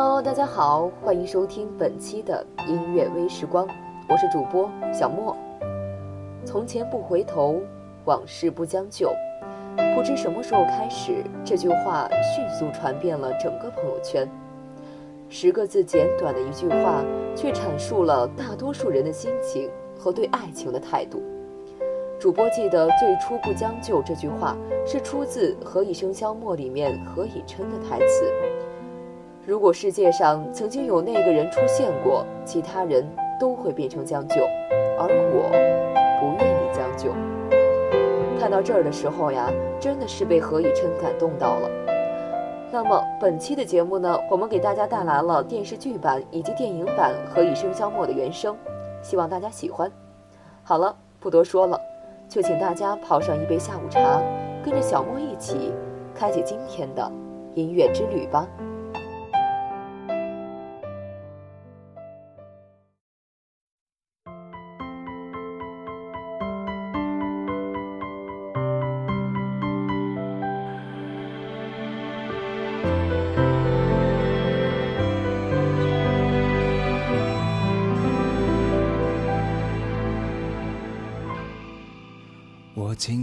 Hello，大家好，欢迎收听本期的音乐微时光，我是主播小莫。从前不回头，往事不将就。不知什么时候开始，这句话迅速传遍了整个朋友圈。十个字简短的一句话，却阐述了大多数人的心情和对爱情的态度。主播记得最初“不将就”这句话是出自《何以笙箫默》里面何以琛的台词。如果世界上曾经有那个人出现过，其他人都会变成将就，而我不愿意将就。看到这儿的时候呀，真的是被何以琛感动到了。那么本期的节目呢，我们给大家带来了电视剧版以及电影版《何以笙箫默》的原声，希望大家喜欢。好了，不多说了，就请大家泡上一杯下午茶，跟着小莫一起开启今天的音乐之旅吧。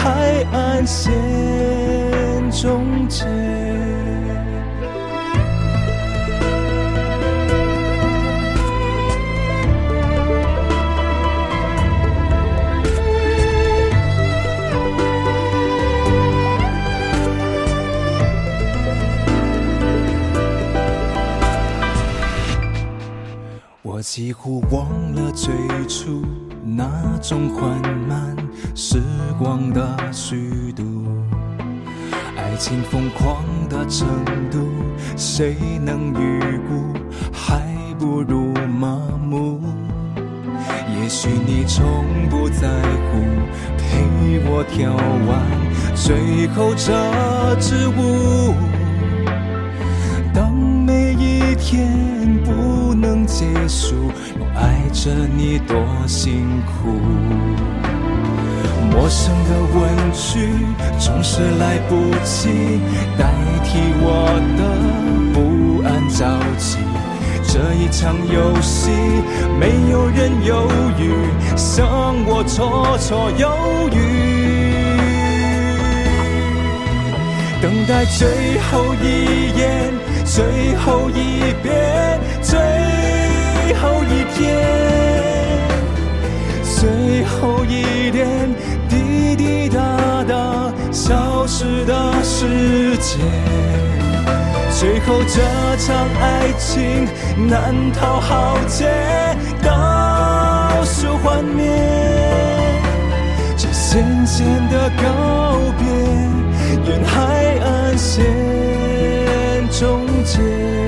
海岸线终结。我几乎忘了最初那种缓慢。时光的虚度，爱情疯狂的程度，谁能预估？还不如麻木。也许你从不在乎，陪我跳完最后这支舞。当每一天不能结束，我爱着你多辛苦。陌生的问句总是来不及代替我的不安着急。这一场游戏，没有人犹豫，像我绰绰有余。等待最后一眼，最后一遍，最后一天，的世界，最后这场爱情难逃浩劫，倒数幻灭，这咸咸的告别，沿海岸线终结。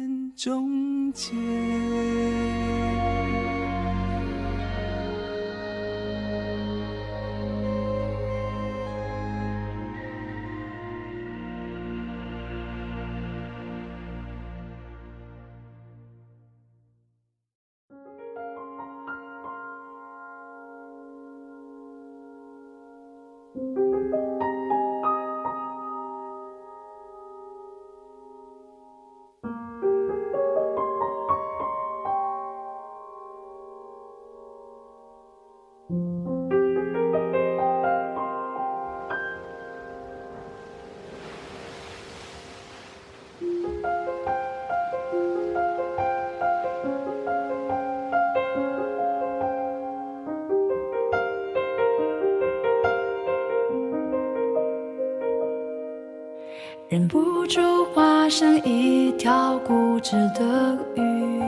终结。化身一条固执的鱼，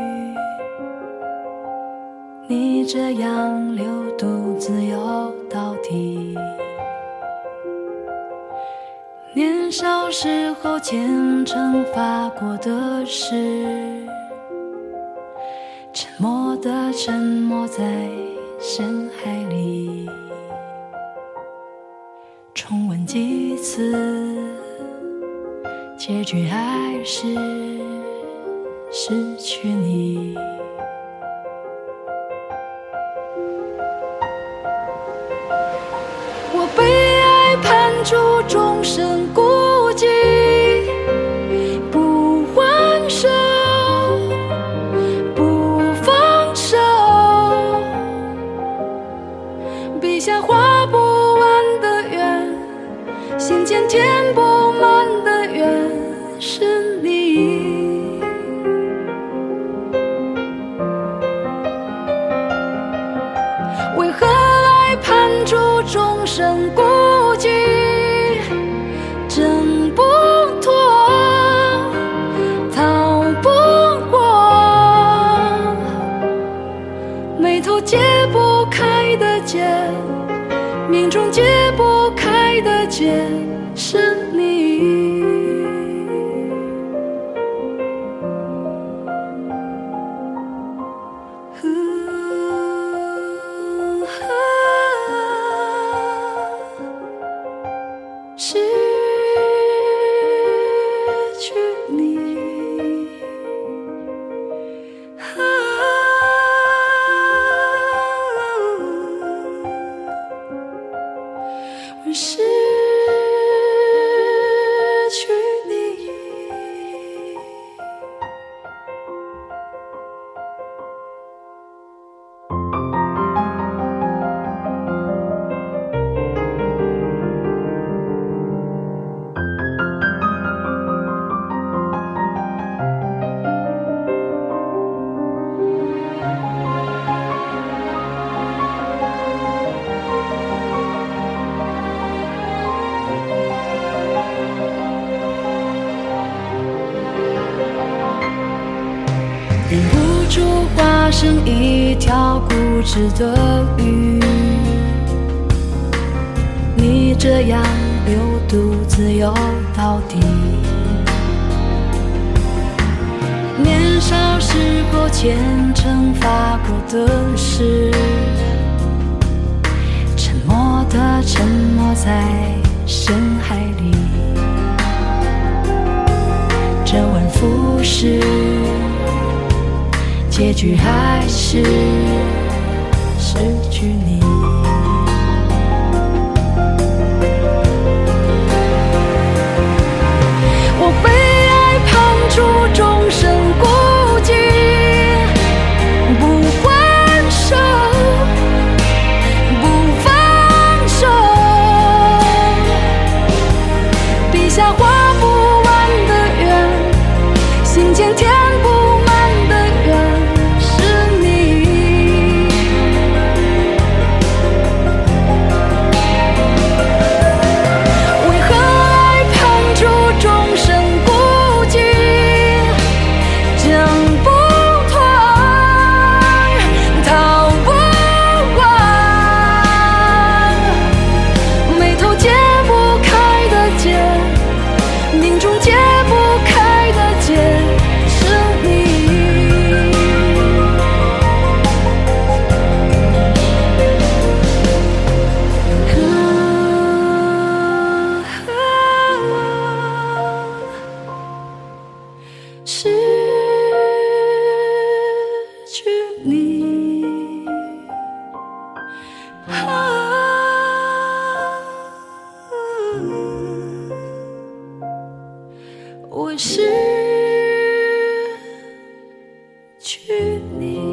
你这样流独自游到底。年少时候虔诚发过的誓，沉默的沉没在深海里，重温几次。结局还是失去你。我被爱判处终身解不开的结，命中解不开的结，是你。是化身一条固执的鱼，你这样流独自游到底。年少时候虔诚发过的誓，沉默的沉没在深海里，周而复始。结局还是失去你。与你。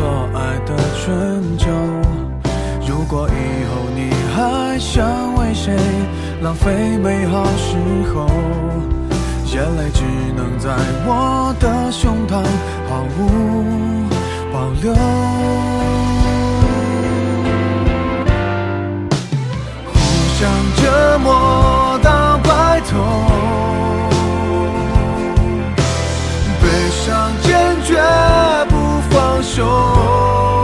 套错爱的春秋。如果以后你还想为谁浪费美好时候，眼泪只能在我的胸膛毫无保留。互相折磨到白头，悲伤坚决放手。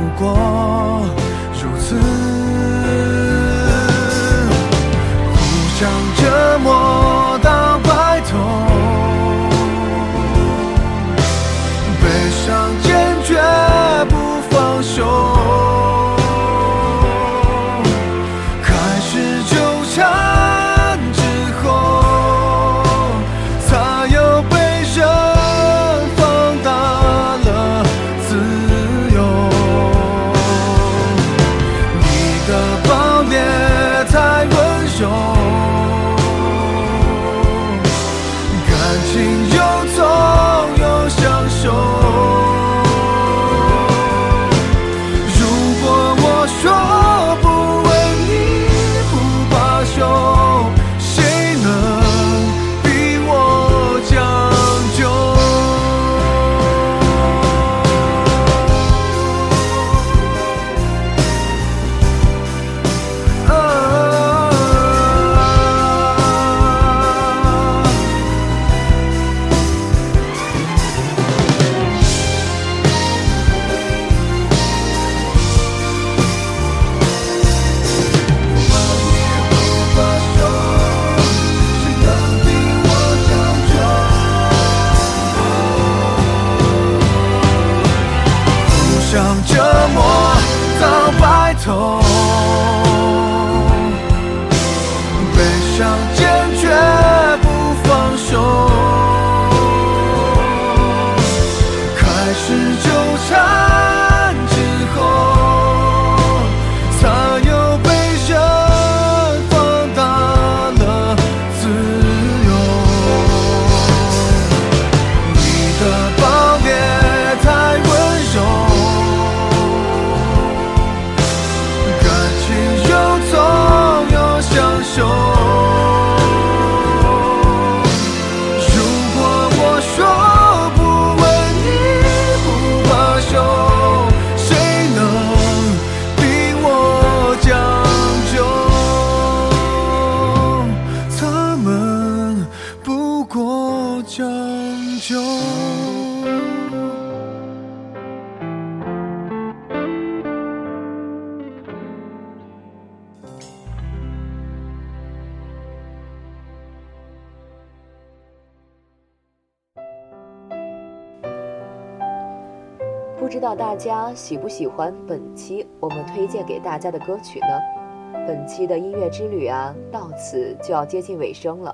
不过如此。伤知道大家喜不喜欢本期我们推荐给大家的歌曲呢？本期的音乐之旅啊，到此就要接近尾声了。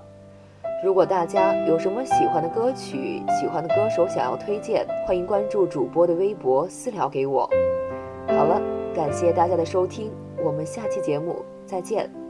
如果大家有什么喜欢的歌曲、喜欢的歌手想要推荐，欢迎关注主播的微博私聊给我。好了，感谢大家的收听，我们下期节目再见。